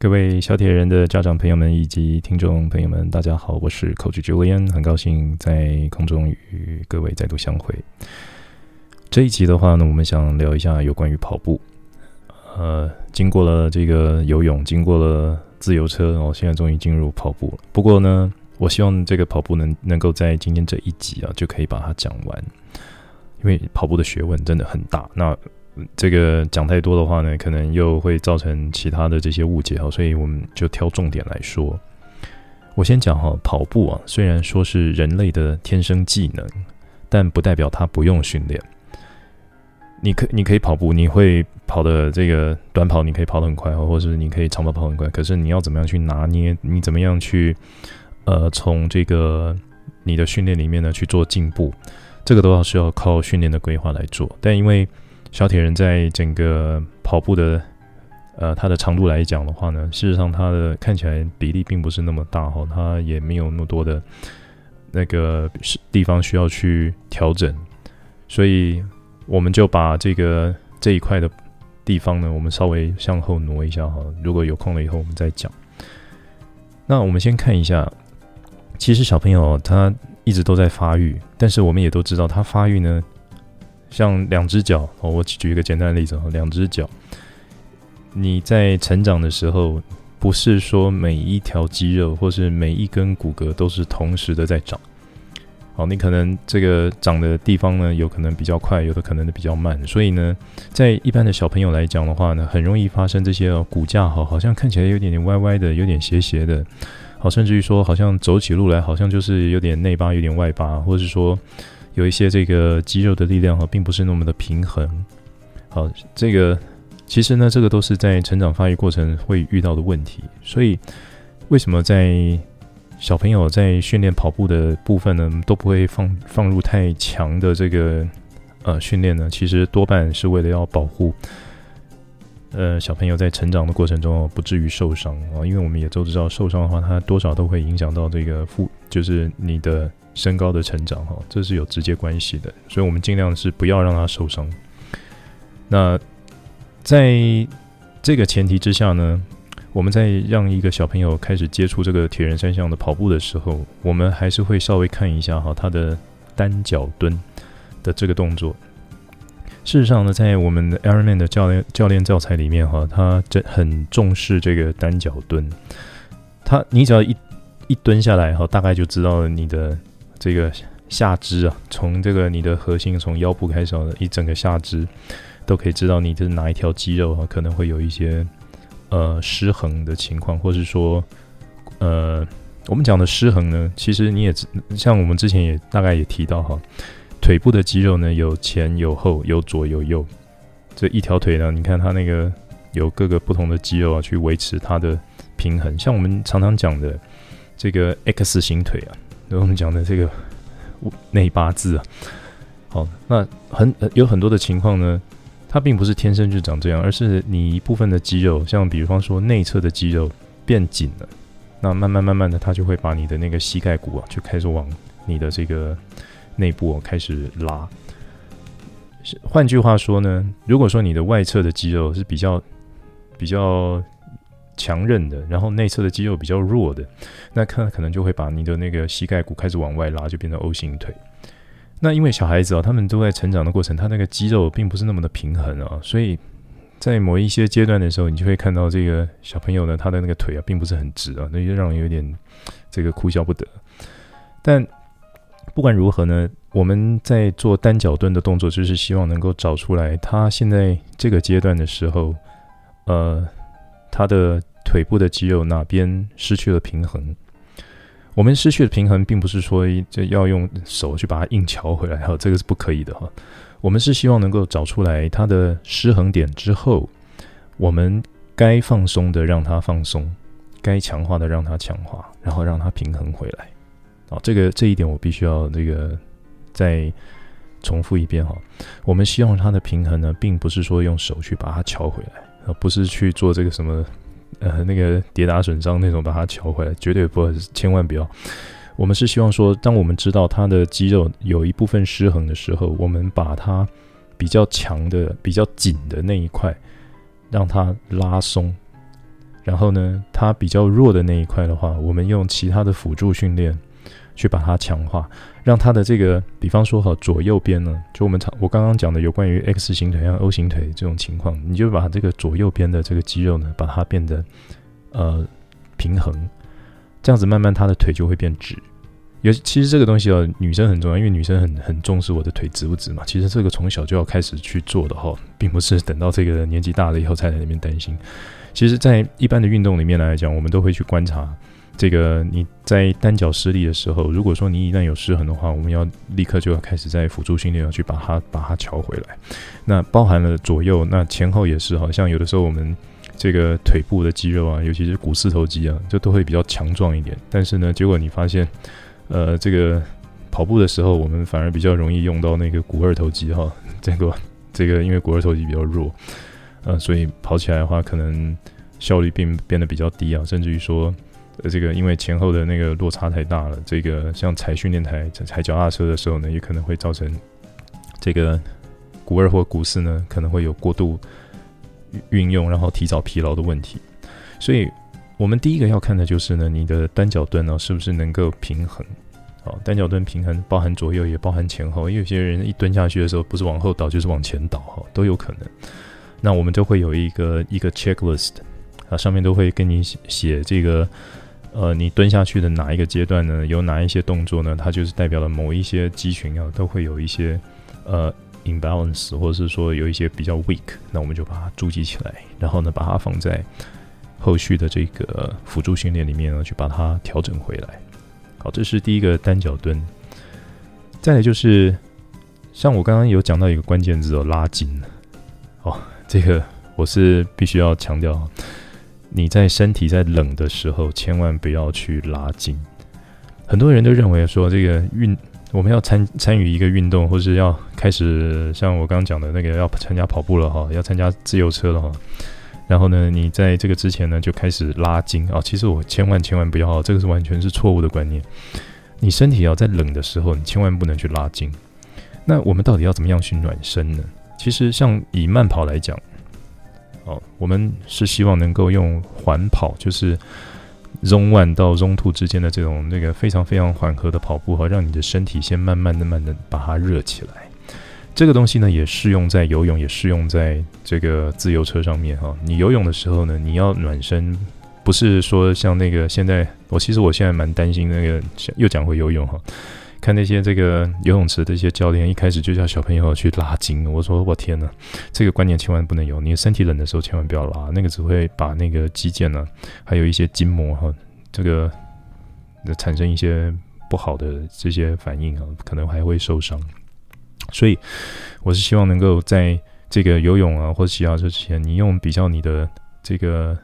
各位小铁人的家长朋友们以及听众朋友们，大家好，我是 Coach Julian，很高兴在空中与各位再度相会。这一集的话呢，我们想聊一下有关于跑步。呃，经过了这个游泳，经过了自由车，然后现在终于进入跑步了。不过呢，我希望这个跑步能能够在今天这一集啊，就可以把它讲完，因为跑步的学问真的很大。那这个讲太多的话呢，可能又会造成其他的这些误解哈，所以我们就挑重点来说。我先讲哈，跑步啊，虽然说是人类的天生技能，但不代表它不用训练。你可你可以跑步，你会跑的这个短跑，你可以跑得很快，或者是你可以长跑跑很快。可是你要怎么样去拿捏？你怎么样去呃，从这个你的训练里面呢去做进步？这个都要需要靠训练的规划来做。但因为小铁人在整个跑步的，呃，它的长度来讲的话呢，事实上它的看起来比例并不是那么大哈，它也没有那么多的那个地方需要去调整，所以我们就把这个这一块的地方呢，我们稍微向后挪一下哈。如果有空了以后，我们再讲。那我们先看一下，其实小朋友他一直都在发育，但是我们也都知道，他发育呢。像两只脚，我举一个简单的例子哈，两只脚，你在成长的时候，不是说每一条肌肉或是每一根骨骼都是同时的在长，好，你可能这个长的地方呢，有可能比较快，有的可能比较慢，所以呢，在一般的小朋友来讲的话呢，很容易发生这些哦骨架好，好像看起来有点点歪歪的，有点斜斜的，好，甚至于说好像走起路来好像就是有点内八，有点外八，或者是说。有一些这个肌肉的力量哈，并不是那么的平衡。好，这个其实呢，这个都是在成长发育过程会遇到的问题。所以，为什么在小朋友在训练跑步的部分呢，都不会放放入太强的这个呃训练呢？其实多半是为了要保护呃小朋友在成长的过程中不至于受伤啊。因为我们也都知道，受伤的话，它多少都会影响到这个负，就是你的。身高的成长，哈，这是有直接关系的，所以我们尽量是不要让他受伤。那在这个前提之下呢，我们在让一个小朋友开始接触这个铁人三项的跑步的时候，我们还是会稍微看一下哈他的单脚蹲的这个动作。事实上呢，在我们的 Ironman 的教练教练教材里面哈，他这很重视这个单脚蹲。他你只要一一蹲下来哈，大概就知道你的。这个下肢啊，从这个你的核心从腰部开始，一整个下肢都可以知道你的哪一条肌肉啊，可能会有一些呃失衡的情况，或是说呃我们讲的失衡呢，其实你也像我们之前也大概也提到哈，腿部的肌肉呢有前有后有左有右，这一条腿呢，你看它那个有各个不同的肌肉啊去维持它的平衡，像我们常常讲的这个 X 型腿啊。我们讲的这个内八字啊，好，那很有很多的情况呢，它并不是天生就长这样，而是你一部分的肌肉，像比方说内侧的肌肉变紧了，那慢慢慢慢的，它就会把你的那个膝盖骨啊，就开始往你的这个内部开始拉。换句话说呢，如果说你的外侧的肌肉是比较比较。强韧的，然后内侧的肌肉比较弱的，那看可能就会把你的那个膝盖骨开始往外拉，就变成 O 型腿。那因为小孩子啊，他们都在成长的过程，他那个肌肉并不是那么的平衡啊，所以在某一些阶段的时候，你就会看到这个小朋友呢，他的那个腿啊，并不是很直啊，那就让人有点这个哭笑不得。但不管如何呢，我们在做单脚蹲的动作，就是希望能够找出来他现在这个阶段的时候，呃，他的。腿部的肌肉哪边失去了平衡？我们失去了平衡，并不是说这要用手去把它硬乔回来，哈，这个是不可以的哈。我们是希望能够找出来它的失衡点之后，我们该放松的让它放松，该强化的让它强化，然后让它平衡回来。好，这个这一点我必须要这个再重复一遍哈。我们希望它的平衡呢，并不是说用手去把它敲回来，而不是去做这个什么。呃，那个跌打损伤那种，把它乔回来，绝对不，千万不要。我们是希望说，当我们知道他的肌肉有一部分失衡的时候，我们把它比较强的、比较紧的那一块，让它拉松。然后呢，它比较弱的那一块的话，我们用其他的辅助训练去把它强化，让它的这个，比方说哈，左右边呢，就我们常我刚刚讲的有关于 X 型腿和 O 型腿这种情况，你就把这个左右边的这个肌肉呢，把它变得呃平衡，这样子慢慢它的腿就会变直。有其实这个东西哦，女生很重要，因为女生很很重视我的腿直不直嘛。其实这个从小就要开始去做的哈，并不是等到这个年纪大了以后才在那边担心。其实，在一般的运动里面来讲，我们都会去观察这个你在单脚施力的时候，如果说你一旦有失衡的话，我们要立刻就要开始在辅助训练要去把它把它调回来。那包含了左右，那前后也是，好像有的时候我们这个腿部的肌肉啊，尤其是股四头肌啊，就都会比较强壮一点。但是呢，结果你发现。呃，这个跑步的时候，我们反而比较容易用到那个股二头肌哈。这个这个，因为股二头肌比较弱，呃，所以跑起来的话，可能效率并变得比较低啊。甚至于说，呃，这个因为前后的那个落差太大了，这个像踩训练台、踩脚踏车的时候呢，也可能会造成这个股二或股四呢，可能会有过度运用，然后提早疲劳的问题。所以。我们第一个要看的就是呢，你的单脚蹲呢是不是能够平衡？好，单脚蹲平衡包含左右也包含前后，因为有些人一蹲下去的时候不是往后倒就是往前倒哈，都有可能。那我们就会有一个一个 checklist 啊，上面都会跟你写写这个呃，你蹲下去的哪一个阶段呢？有哪一些动作呢？它就是代表了某一些肌群啊，都会有一些呃 imbalance，或者是说有一些比较 weak，那我们就把它注记起来，然后呢把它放在。后续的这个辅助训练里面呢，去把它调整回来。好，这是第一个单脚蹲。再来就是，像我刚刚有讲到一个关键字哦，拉筋。哦，这个我是必须要强调，你在身体在冷的时候，千万不要去拉筋。很多人都认为说，这个运我们要参参与一个运动，或是要开始像我刚刚讲的那个要参加跑步了哈，要参加自由车了哈。然后呢，你在这个之前呢，就开始拉筋啊。其实我千万千万不要，这个是完全是错误的观念。你身体要在冷的时候，你千万不能去拉筋。那我们到底要怎么样去暖身呢？其实像以慢跑来讲，哦，我们是希望能够用缓跑，就是 Zone One 到 Zone Two 之间的这种那个非常非常缓和的跑步哈，让你的身体先慢慢的、慢的把它热起来。这个东西呢，也适用在游泳，也适用在这个自由车上面哈。你游泳的时候呢，你要暖身，不是说像那个现在，我其实我现在蛮担心那个又讲回游泳哈，看那些这个游泳池的一些教练，一开始就叫小朋友去拉筋，我说我天呐，这个观念千万不能有，你身体冷的时候千万不要拉，那个只会把那个肌腱呢，还有一些筋膜哈，这个产生一些不好的这些反应啊，可能还会受伤。所以，我是希望能够在这个游泳啊，或者骑脚车之前，你用比较你的这个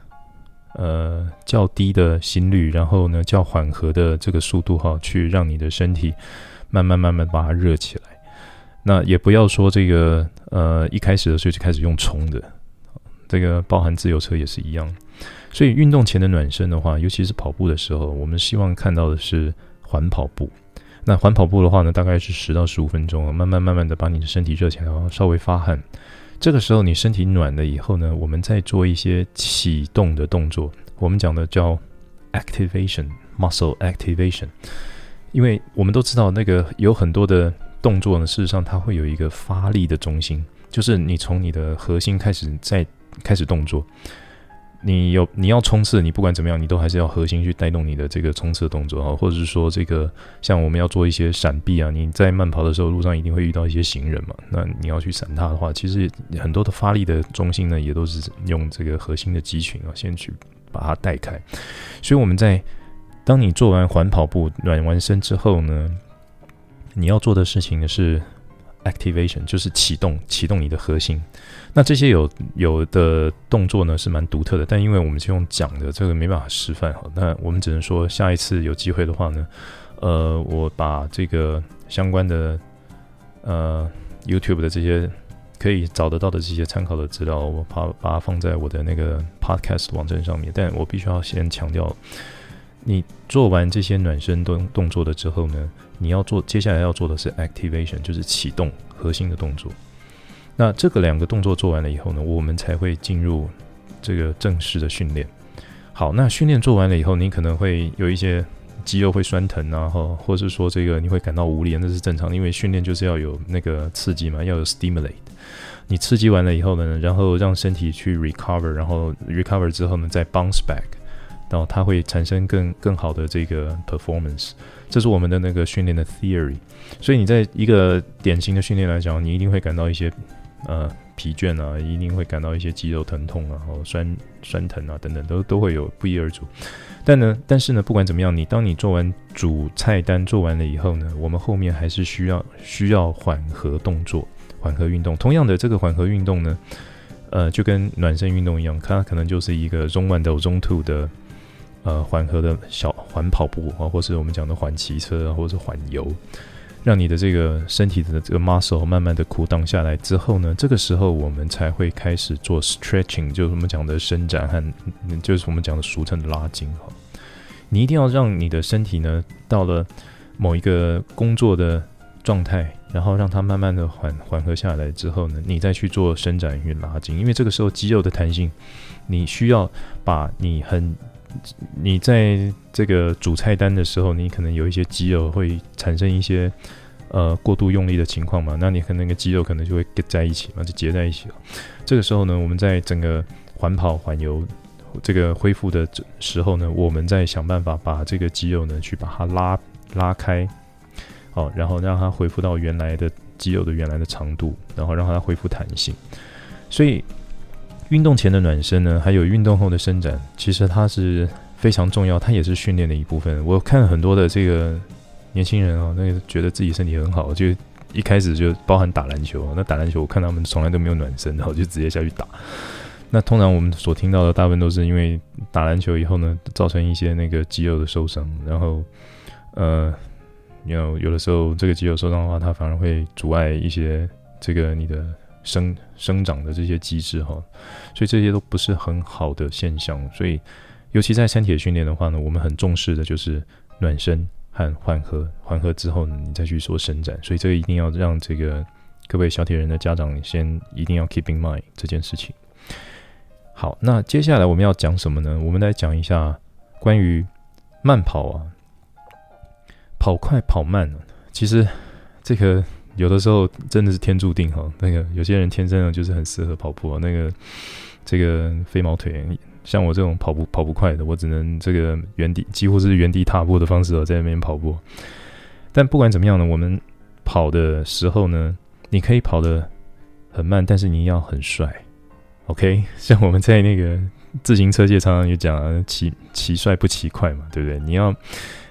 呃较低的心率，然后呢较缓和的这个速度哈，去让你的身体慢慢慢慢把它热起来。那也不要说这个呃一开始的时候就开始用冲的，这个包含自由车也是一样。所以运动前的暖身的话，尤其是跑步的时候，我们希望看到的是缓跑步。那缓跑步的话呢，大概是十到十五分钟，慢慢慢慢的把你的身体热起来，然后稍微发汗。这个时候你身体暖了以后呢，我们再做一些启动的动作，我们讲的叫 activation，muscle activation。因为我们都知道那个有很多的动作呢，事实上它会有一个发力的中心，就是你从你的核心开始在开始动作。你有你要冲刺，你不管怎么样，你都还是要核心去带动你的这个冲刺动作啊，或者是说这个像我们要做一些闪避啊，你在慢跑的时候路上一定会遇到一些行人嘛，那你要去闪他的话，其实很多的发力的中心呢，也都是用这个核心的肌群啊，先去把它带开。所以我们在当你做完缓跑步暖完身之后呢，你要做的事情呢是。Activation 就是启动，启动你的核心。那这些有有的动作呢是蛮独特的，但因为我们是用讲的，这个没办法示范哈。那我们只能说下一次有机会的话呢，呃，我把这个相关的呃 YouTube 的这些可以找得到的这些参考的资料，我把把它放在我的那个 Podcast 网站上面。但我必须要先强调，你做完这些暖身动动作的之后呢，你要做，接下来要做的是 activation，就是启动核心的动作。那这个两个动作做完了以后呢，我们才会进入这个正式的训练。好，那训练做完了以后，你可能会有一些肌肉会酸疼啊，或或是说这个你会感到无力，那是正常，因为训练就是要有那个刺激嘛，要有 stimulate。你刺激完了以后呢，然后让身体去 recover，然后 recover 之后呢，再 bounce back，然后它会产生更更好的这个 performance。这是我们的那个训练的 theory。所以你在一个典型的训练来讲，你一定会感到一些呃。疲倦啊，一定会感到一些肌肉疼痛啊，然后酸酸疼啊，等等，都都会有不一而足。但呢，但是呢，不管怎么样，你当你做完主菜单做完了以后呢，我们后面还是需要需要缓和动作、缓和运动。同样的，这个缓和运动呢，呃，就跟暖身运动一样，它可能就是一个中 one 到中 Two 的呃缓和的小缓跑步啊，或是我们讲的缓骑车啊，或者是缓游。让你的这个身体的这个 muscle 慢慢的 cool down 下来之后呢，这个时候我们才会开始做 stretching，就是我们讲的伸展和，就是我们讲的俗称的拉筋哈。你一定要让你的身体呢到了某一个工作的状态，然后让它慢慢的缓缓和下来之后呢，你再去做伸展与拉筋，因为这个时候肌肉的弹性，你需要把你很。你在这个主菜单的时候，你可能有一些肌肉会产生一些呃过度用力的情况嘛，那你和那个肌肉可能就会结在一起嘛，就结在一起了。这个时候呢，我们在整个缓跑缓游这个恢复的时候呢，我们再想办法把这个肌肉呢去把它拉拉开，好，然后让它恢复到原来的肌肉的原来的长度，然后让它恢复弹性。所以。运动前的暖身呢，还有运动后的伸展，其实它是非常重要，它也是训练的一部分。我看很多的这个年轻人啊，那个觉得自己身体很好，就一开始就包含打篮球。那打篮球，我看他们从来都没有暖身，然后就直接下去打。那通常我们所听到的大部分都是因为打篮球以后呢，造成一些那个肌肉的受伤，然后呃，有有的时候这个肌肉受伤的话，它反而会阻碍一些这个你的。生生长的这些机制哈，所以这些都不是很好的现象。所以，尤其在三铁训练的话呢，我们很重视的就是暖身和缓和。缓和之后，你再去做伸展。所以，这个一定要让这个各位小铁人的家长先一定要 keep in mind 这件事情。好，那接下来我们要讲什么呢？我们来讲一下关于慢跑啊，跑快跑慢。其实这个。有的时候真的是天注定哈，那个有些人天生的就是很适合跑步，那个这个飞毛腿，像我这种跑步跑不快的，我只能这个原地几乎是原地踏步的方式哦，在那边跑步。但不管怎么样呢，我们跑的时候呢，你可以跑得很慢，但是你要很帅，OK？像我们在那个自行车界常常有讲啊，骑骑帅不骑快嘛，对不对？你要。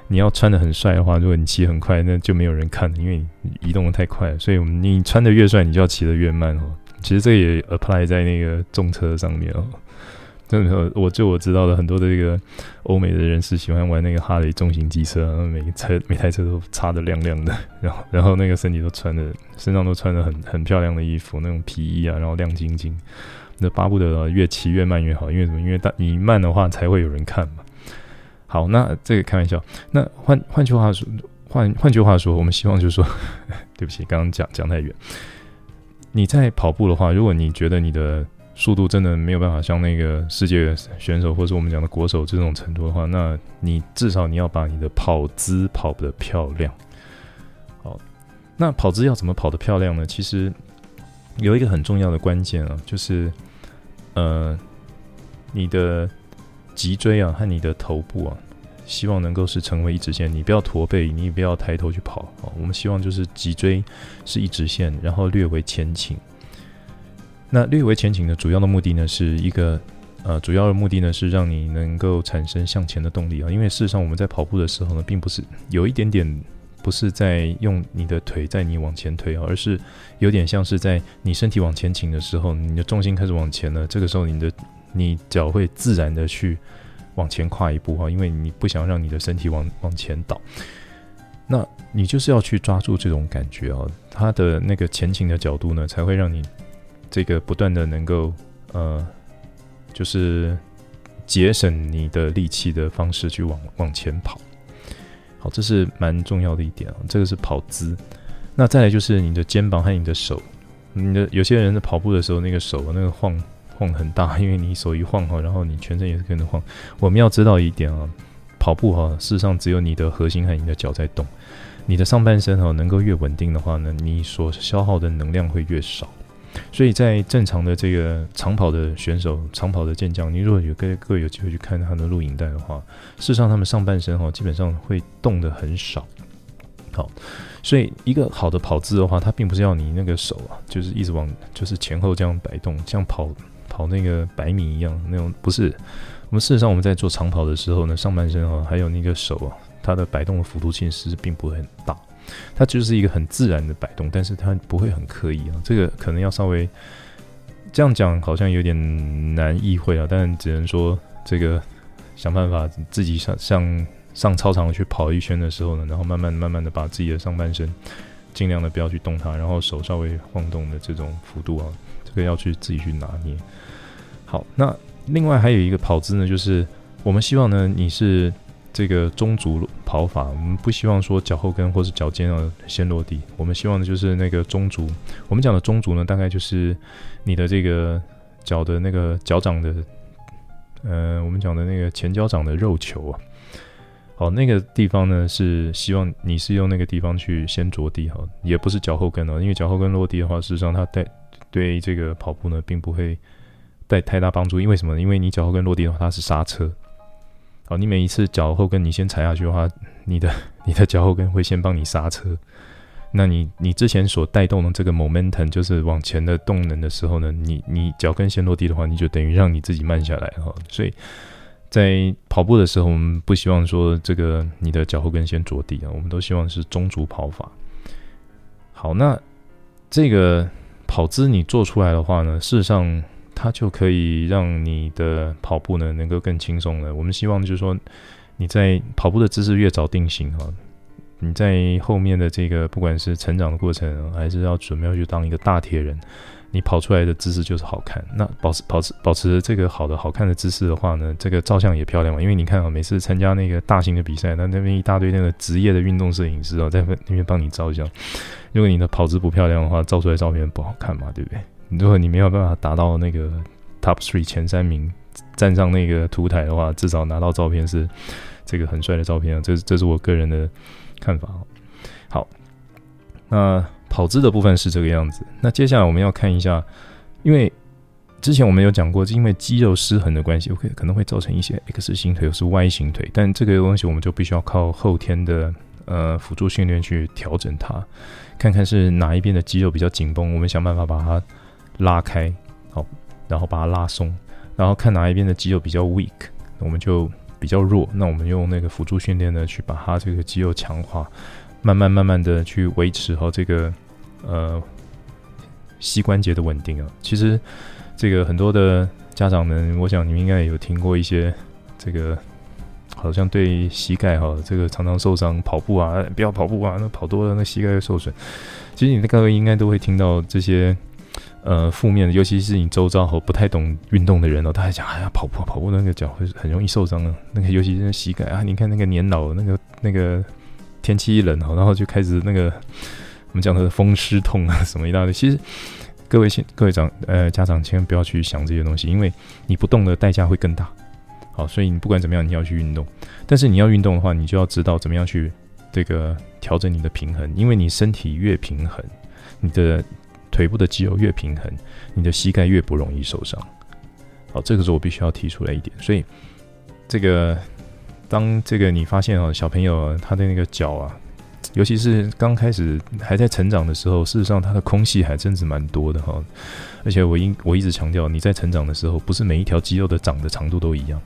你要穿的很帅的话，如果你骑很快，那就没有人看，因为你移动的太快。所以，我们你穿的越帅，你就要骑的越慢哦。其实这也 apply 在那个重车上面哦。真的我就我知道的很多的这个欧美的人士喜欢玩那个哈雷重型机车，每车每台车都擦的亮亮的，然后然后那个身体都穿的身上都穿的很很漂亮的衣服，那种皮衣啊，然后亮晶晶，那巴不得越骑越慢越好，因为什么？因为你慢的话才会有人看嘛。好，那这个开玩笑。那换换句话说，换换句话说，我们希望就是说，对不起，刚刚讲讲太远。你在跑步的话，如果你觉得你的速度真的没有办法像那个世界选手，或者我们讲的国手这种程度的话，那你至少你要把你的跑姿跑得漂亮。好，那跑姿要怎么跑得漂亮呢？其实有一个很重要的关键啊，就是呃，你的脊椎啊和你的头部啊。希望能够是成为一直线，你不要驼背，你也不要抬头去跑哦。我们希望就是脊椎是一直线，然后略微前倾。那略微前倾的主要的目的呢，是一个呃，主要的目的呢是让你能够产生向前的动力啊。因为事实上我们在跑步的时候呢，并不是有一点点不是在用你的腿在你往前推啊，而是有点像是在你身体往前倾的时候，你的重心开始往前了，这个时候你的你脚会自然的去。往前跨一步哈，因为你不想让你的身体往往前倒，那你就是要去抓住这种感觉哦，它的那个前倾的角度呢，才会让你这个不断的能够呃，就是节省你的力气的方式去往往前跑。好，这是蛮重要的一点啊，这个是跑姿。那再来就是你的肩膀和你的手，你的有些人在跑步的时候，那个手那个晃晃很大，因为你手一晃哈，然后你全身也是跟着晃。我们要知道一点啊，跑步哈，事实上只有你的核心和你的脚在动，你的上半身哈能够越稳定的话呢，你所消耗的能量会越少。所以在正常的这个长跑的选手、长跑的健将，你如果有各各位有机会去看他的录影带的话，事实上他们上半身哈基本上会动得很少。好，所以一个好的跑姿的话，它并不是要你那个手啊，就是一直往就是前后这样摆动，像跑跑那个百米一样那种，不是。我们事实上我们在做长跑的时候呢，上半身啊还有那个手啊，它的摆动的幅度其实并不会很大。它就是一个很自然的摆动，但是它不会很刻意啊。这个可能要稍微这样讲，好像有点难意会啊。但只能说，这个想办法自己上上上操场去跑一圈的时候呢，然后慢慢慢慢的把自己的上半身尽量的不要去动它，然后手稍微晃动的这种幅度啊，这个要去自己去拿捏。好，那另外还有一个跑姿呢，就是我们希望呢，你是。这个中足跑法，我们不希望说脚后跟或是脚尖要先落地，我们希望的就是那个中足。我们讲的中足呢，大概就是你的这个脚的那个脚掌的，呃，我们讲的那个前脚掌的肉球啊。好，那个地方呢是希望你是用那个地方去先着地哈，也不是脚后跟哦，因为脚后跟落地的话，事实上它带对这个跑步呢并不会带太大帮助。因为什么？因为你脚后跟落地的话，它是刹车。好，你每一次脚后跟你先踩下去的话，你的 你的脚后跟会先帮你刹车。那你你之前所带动的这个 momentum 就是往前的动能的时候呢，你你脚跟先落地的话，你就等于让你自己慢下来哈。所以在跑步的时候，我们不希望说这个你的脚后跟先着地啊，我们都希望是中足跑法。好，那这个跑姿你做出来的话呢，事实上。它就可以让你的跑步呢能够更轻松了。我们希望就是说，你在跑步的姿势越早定型哈，你在后面的这个不管是成长的过程，还是要准备要去当一个大铁人，你跑出来的姿势就是好看。那保持保持保持这个好的好看的姿势的话呢，这个照相也漂亮嘛。因为你看啊，每次参加那个大型的比赛，那那边一大堆那个职业的运动摄影师啊，在那边帮你照相。如果你的跑姿不漂亮的话，照出来照片不好看嘛，对不对？如果你没有办法达到那个 top three 前三名，站上那个图台的话，至少拿到照片是这个很帅的照片啊！这是这是我个人的看法。好，那跑姿的部分是这个样子。那接下来我们要看一下，因为之前我们有讲过，是因为肌肉失衡的关系，OK 可能会造成一些 X 型腿或是 Y 型腿，但这个东西我们就必须要靠后天的呃辅助训练去调整它，看看是哪一边的肌肉比较紧绷，我们想办法把它。拉开，好，然后把它拉松，然后看哪一边的肌肉比较 weak，我们就比较弱。那我们用那个辅助训练呢，去把它这个肌肉强化，慢慢慢慢的去维持好这个呃膝关节的稳定啊。其实这个很多的家长们，我想你们应该也有听过一些这个，好像对膝盖哈，这个常常受伤，跑步啊，不要跑步啊，那跑多了那膝盖会受损。其实你的各位应该都会听到这些。呃，负面的，尤其是你周遭和不太懂运动的人哦，他还讲，哎呀，跑步跑步那个脚会很容易受伤啊。那个尤其是膝盖啊，你看那个年老那个那个天气一冷哦，然后就开始那个我们讲的风湿痛啊什么一大堆。其实各位先各位长呃家长千万不要去想这些东西，因为你不动的代价会更大。好，所以你不管怎么样，你要去运动。但是你要运动的话，你就要知道怎么样去这个调整你的平衡，因为你身体越平衡，你的。腿部的肌肉越平衡，你的膝盖越不容易受伤。好，这个是我必须要提出来一点。所以，这个当这个你发现哦，小朋友他的那个脚啊，尤其是刚开始还在成长的时候，事实上他的空隙还真是蛮多的哈。而且我一我一直强调，你在成长的时候，不是每一条肌肉的长的长度都一样。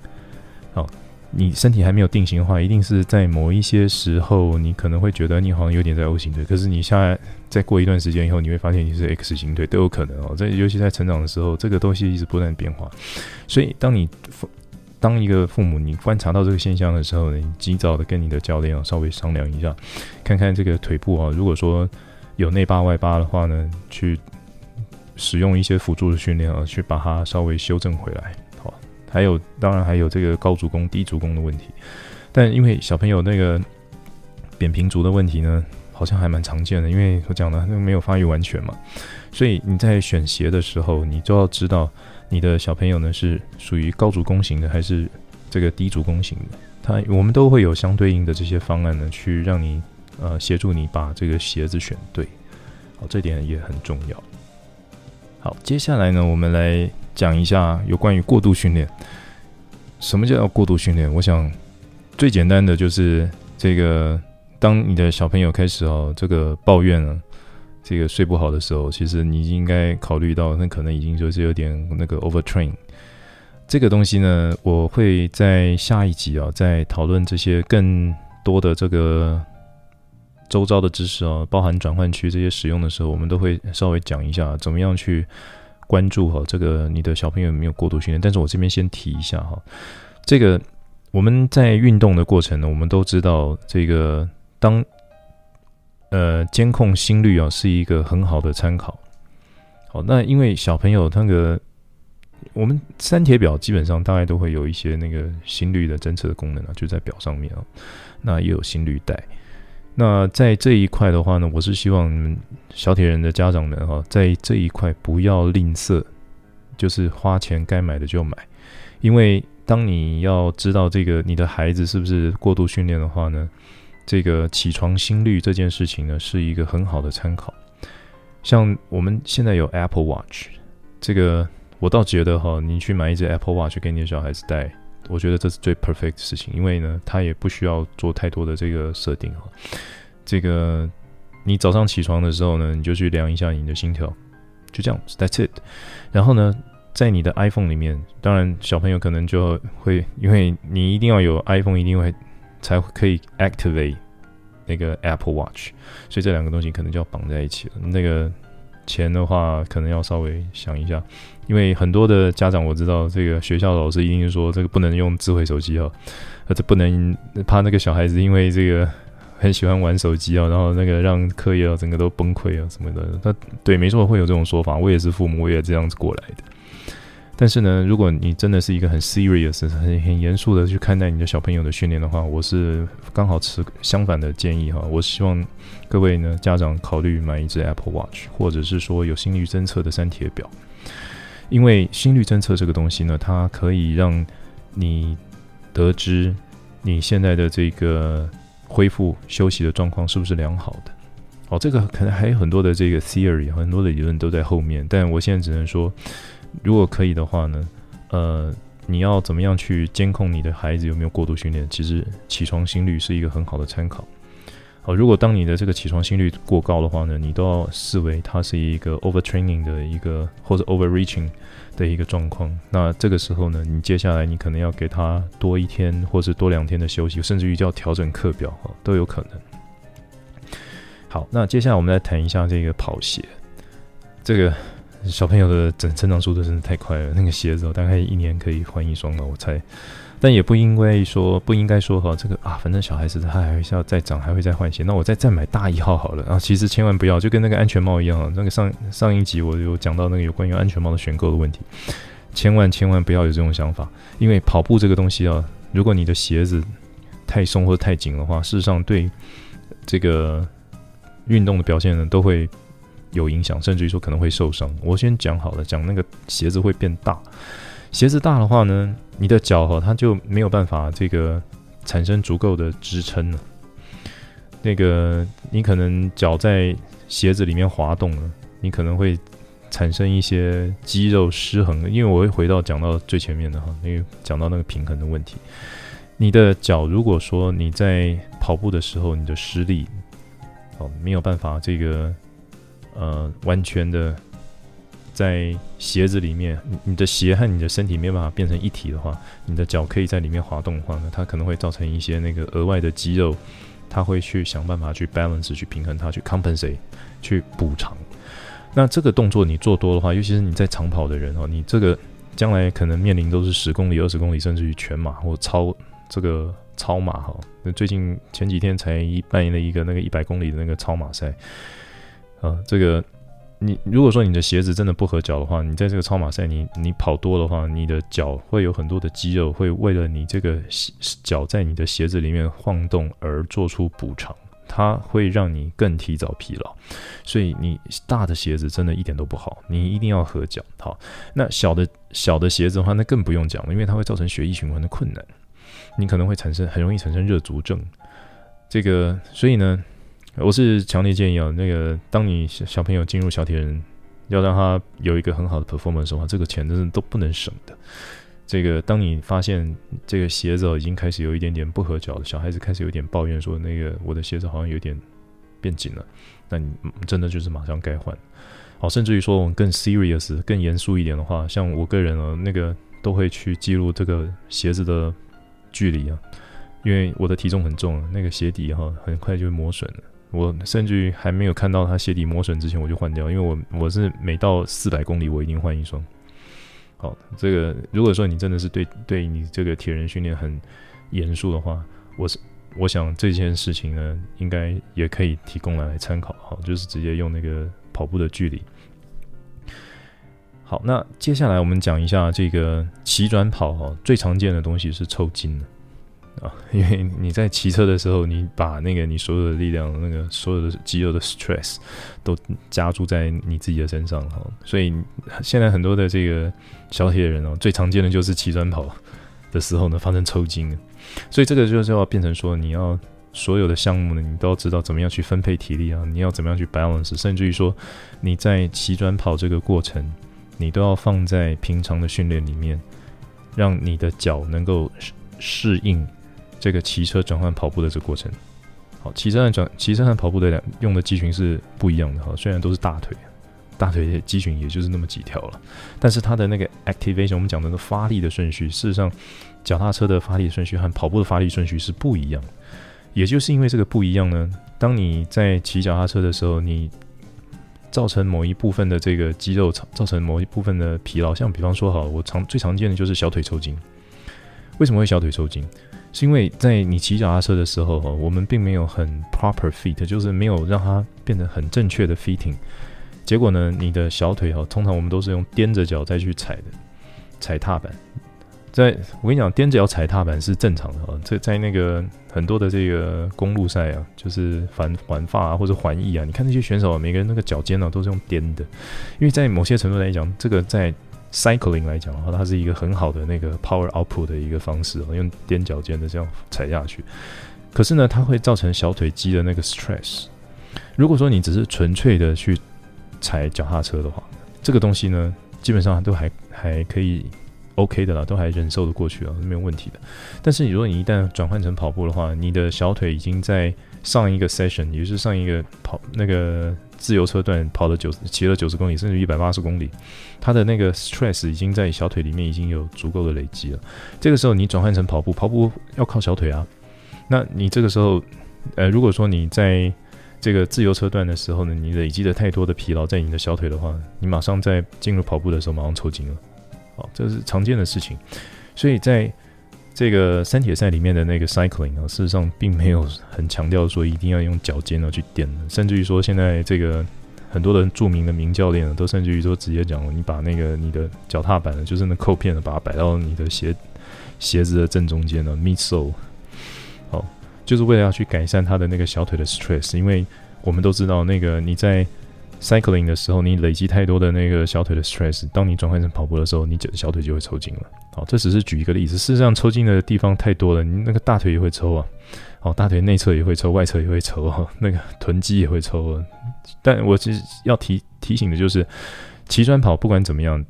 好。你身体还没有定型的话，一定是在某一些时候，你可能会觉得你好像有点在 O 型腿，可是你下来再过一段时间以后，你会发现你是 X 型腿都有可能哦。在尤其在成长的时候，这个东西一直不断变化。所以，当你当一个父母，你观察到这个现象的时候，你及早的跟你的教练啊稍微商量一下，看看这个腿部啊，如果说有内八外八的话呢，去使用一些辅助的训练啊，去把它稍微修正回来。还有，当然还有这个高足弓、低足弓的问题，但因为小朋友那个扁平足的问题呢，好像还蛮常见的。因为我讲的那个没有发育完全嘛，所以你在选鞋的时候，你就要知道你的小朋友呢是属于高足弓型的还是这个低足弓型的，他我们都会有相对应的这些方案呢，去让你呃协助你把这个鞋子选对。好，这点也很重要。好，接下来呢，我们来讲一下有关于过度训练。什么叫过度训练？我想最简单的就是这个，当你的小朋友开始哦，这个抱怨了，这个睡不好的时候，其实你应该考虑到，那可能已经就是有点那个 overtrain。这个东西呢，我会在下一集啊，在讨论这些更多的这个。周遭的知识啊，包含转换区这些使用的时候，我们都会稍微讲一下怎么样去关注哈，这个你的小朋友有没有过度训练。但是我这边先提一下哈，这个我们在运动的过程呢，我们都知道这个当呃监控心率啊是一个很好的参考。好，那因为小朋友那个我们三铁表基本上大概都会有一些那个心率的侦测的功能啊，就在表上面啊，那也有心率带。那在这一块的话呢，我是希望小铁人的家长们哈，在这一块不要吝啬，就是花钱该买的就买，因为当你要知道这个你的孩子是不是过度训练的话呢，这个起床心率这件事情呢是一个很好的参考。像我们现在有 Apple Watch，这个我倒觉得哈，你去买一只 Apple Watch 给你的小孩子戴。我觉得这是最 perfect 的事情，因为呢，它也不需要做太多的这个设定哈。这个你早上起床的时候呢，你就去量一下你的心跳，就这样，That's it。然后呢，在你的 iPhone 里面，当然小朋友可能就会，因为你一定要有 iPhone，一定会才可以 activate 那个 Apple Watch，所以这两个东西可能就要绑在一起了。那个。钱的话，可能要稍微想一下，因为很多的家长我知道，这个学校老师一定是说这个不能用智慧手机哦，而且不能怕那个小孩子因为这个很喜欢玩手机啊，然后那个让课业啊整个都崩溃啊什么的。他对，没错，会有这种说法，我也是父母，我也这样子过来的。但是呢，如果你真的是一个很 serious、很很严肃的去看待你的小朋友的训练的话，我是刚好持相反的建议哈。我希望各位呢家长考虑买一只 Apple Watch，或者是说有心率侦测的三铁表，因为心率侦测这个东西呢，它可以让你得知你现在的这个恢复休息的状况是不是良好的。哦，这个可能还有很多的这个 theory，很多的理论都在后面，但我现在只能说。如果可以的话呢，呃，你要怎么样去监控你的孩子有没有过度训练？其实起床心率是一个很好的参考。好，如果当你的这个起床心率过高的话呢，你都要视为它是一个 overtraining 的一个或者 overreaching 的一个状况。那这个时候呢，你接下来你可能要给他多一天或者多两天的休息，甚至于就要调整课表，哈，都有可能。好，那接下来我们来谈一下这个跑鞋，这个。小朋友的整成长速度真的太快了，那个鞋子大概一年可以换一双了，我猜。但也不因为说不应该说哈，这个啊，反正小孩子他还是要再长，还会再换鞋，那我再再买大一号好了。然后其实千万不要，就跟那个安全帽一样，那个上上一集我有讲到那个有关于安全帽的选购的问题，千万千万不要有这种想法，因为跑步这个东西啊，如果你的鞋子太松或太紧的话，事实上对这个运动的表现呢都会。有影响，甚至于说可能会受伤。我先讲好了，讲那个鞋子会变大，鞋子大的话呢，你的脚哈它就没有办法这个产生足够的支撑了。那个你可能脚在鞋子里面滑动了，你可能会产生一些肌肉失衡。因为我会回到讲到最前面的哈，因为讲到那个平衡的问题。你的脚如果说你在跑步的时候你的施力哦没有办法这个。呃，完全的在鞋子里面，你的鞋和你的身体没办法变成一体的话，你的脚可以在里面滑动的话呢，它可能会造成一些那个额外的肌肉，它会去想办法去 balance 去平衡它，去 compensate 去补偿。那这个动作你做多的话，尤其是你在长跑的人哦，你这个将来可能面临都是十公里、二十公里，甚至于全马或超这个超马哈。那最近前几天才一办了一个那个一百公里的那个超马赛。啊，这个你如果说你的鞋子真的不合脚的话，你在这个超马赛你你跑多的话，你的脚会有很多的肌肉会为了你这个脚在你的鞋子里面晃动而做出补偿，它会让你更提早疲劳。所以你大的鞋子真的一点都不好，你一定要合脚。好，那小的小的鞋子的话，那更不用讲了，因为它会造成血液循环的困难，你可能会产生很容易产生热足症。这个，所以呢，我是强烈建议啊，那个当你小朋友进入小铁人，要让他有一个很好的 performance 的话，这个钱真的都不能省的。这个，当你发现这个鞋子已经开始有一点点不合脚了，小孩子开始有点抱怨说，那个我的鞋子好像有点变紧了，那你真的就是马上该换。好，甚至于说我们更 serious、更严肃一点的话，像我个人啊，那个都会去记录这个鞋子的距离啊。因为我的体重很重，那个鞋底哈很快就会磨损了。我甚至于还没有看到它鞋底磨损之前，我就换掉。因为我我是每到四百公里，我一定换一双。好，这个如果说你真的是对对你这个铁人训练很严肃的话，我是我想这件事情呢，应该也可以提供来参考。好，就是直接用那个跑步的距离。好，那接下来我们讲一下这个骑转跑哈，最常见的东西是抽筋。啊，因为你在骑车的时候，你把那个你所有的力量，那个所有的肌肉的 stress 都加注在你自己的身上哈，所以现在很多的这个小铁人哦，最常见的就是骑转跑的时候呢发生抽筋，所以这个就是要变成说，你要所有的项目呢，你都要知道怎么样去分配体力啊，你要怎么样去 balance，甚至于说你在骑转跑这个过程，你都要放在平常的训练里面，让你的脚能够适应。这个骑车转换跑步的这个过程，好，骑车和转骑车和跑步的两用的肌群是不一样的哈，虽然都是大腿，大腿的肌群也就是那么几条了，但是它的那个 activation，我们讲的那个发力的顺序，事实上，脚踏车的发力顺序和跑步的发力顺序是不一样，也就是因为这个不一样呢，当你在骑脚踏车的时候，你造成某一部分的这个肌肉造成某一部分的疲劳，像比方说哈，我常最常见的就是小腿抽筋，为什么会小腿抽筋？是因为在你骑脚踏车的时候，哈，我们并没有很 proper fit，就是没有让它变得很正确的 fitting。结果呢，你的小腿哈，通常我们都是用踮着脚再去踩的，踩踏板。在我跟你讲，踮着脚踩踏板是正常的哈。在在那个很多的这个公路赛啊，就是环环法啊或者环意啊，你看那些选手，每个人那个脚尖呢都是用踮的，因为在某些程度来讲，这个在 cycling 来讲的话，它是一个很好的那个 power output 的一个方式，用踮脚尖的这样踩下去。可是呢，它会造成小腿肌的那个 stress。如果说你只是纯粹的去踩脚踏车的话，这个东西呢，基本上都还还可以 OK 的啦，都还忍受得过去啊，是没有问题的。但是你，如果你一旦转换成跑步的话，你的小腿已经在上一个 session，也就是上一个跑那个。自由车段跑了九十，骑了九十公里，甚至一百八十公里，它的那个 stress 已经在小腿里面已经有足够的累积了。这个时候你转换成跑步，跑步要靠小腿啊。那你这个时候，呃，如果说你在这个自由车段的时候呢，你累积了太多的疲劳在你的小腿的话，你马上在进入跑步的时候马上抽筋了。好，这是常见的事情。所以在这个三铁赛里面的那个 cycling 啊，事实上并没有很强调说一定要用脚尖呢去垫，甚至于说现在这个很多的著名的名教练啊，都甚至于说直接讲，你把那个你的脚踏板呢，就是那扣片呢，把它摆到你的鞋鞋子的正中间呢，midsole，好，就是为了要去改善他的那个小腿的 stress，因为我们都知道那个你在 cycling 的时候，你累积太多的那个小腿的 stress，当你转换成跑步的时候，你脚小腿就会抽筋了。好，这只是举一个例子。事实上，抽筋的地方太多了，你那个大腿也会抽啊，哦，大腿内侧也会抽，外侧也会抽，那个臀肌也会抽。但我其实要提提醒的就是，骑转跑不管怎么样，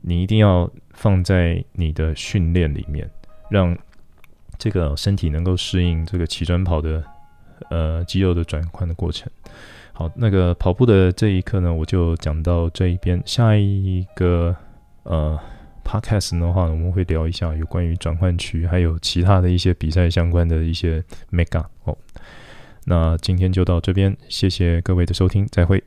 你一定要放在你的训练里面，让这个身体能够适应这个骑转跑的呃肌肉的转换的过程。好，那个跑步的这一课呢，我就讲到这一边。下一个呃 podcast 的话，我们会聊一下有关于转换区，还有其他的一些比赛相关的一些 mega。哦，那今天就到这边，谢谢各位的收听，再会。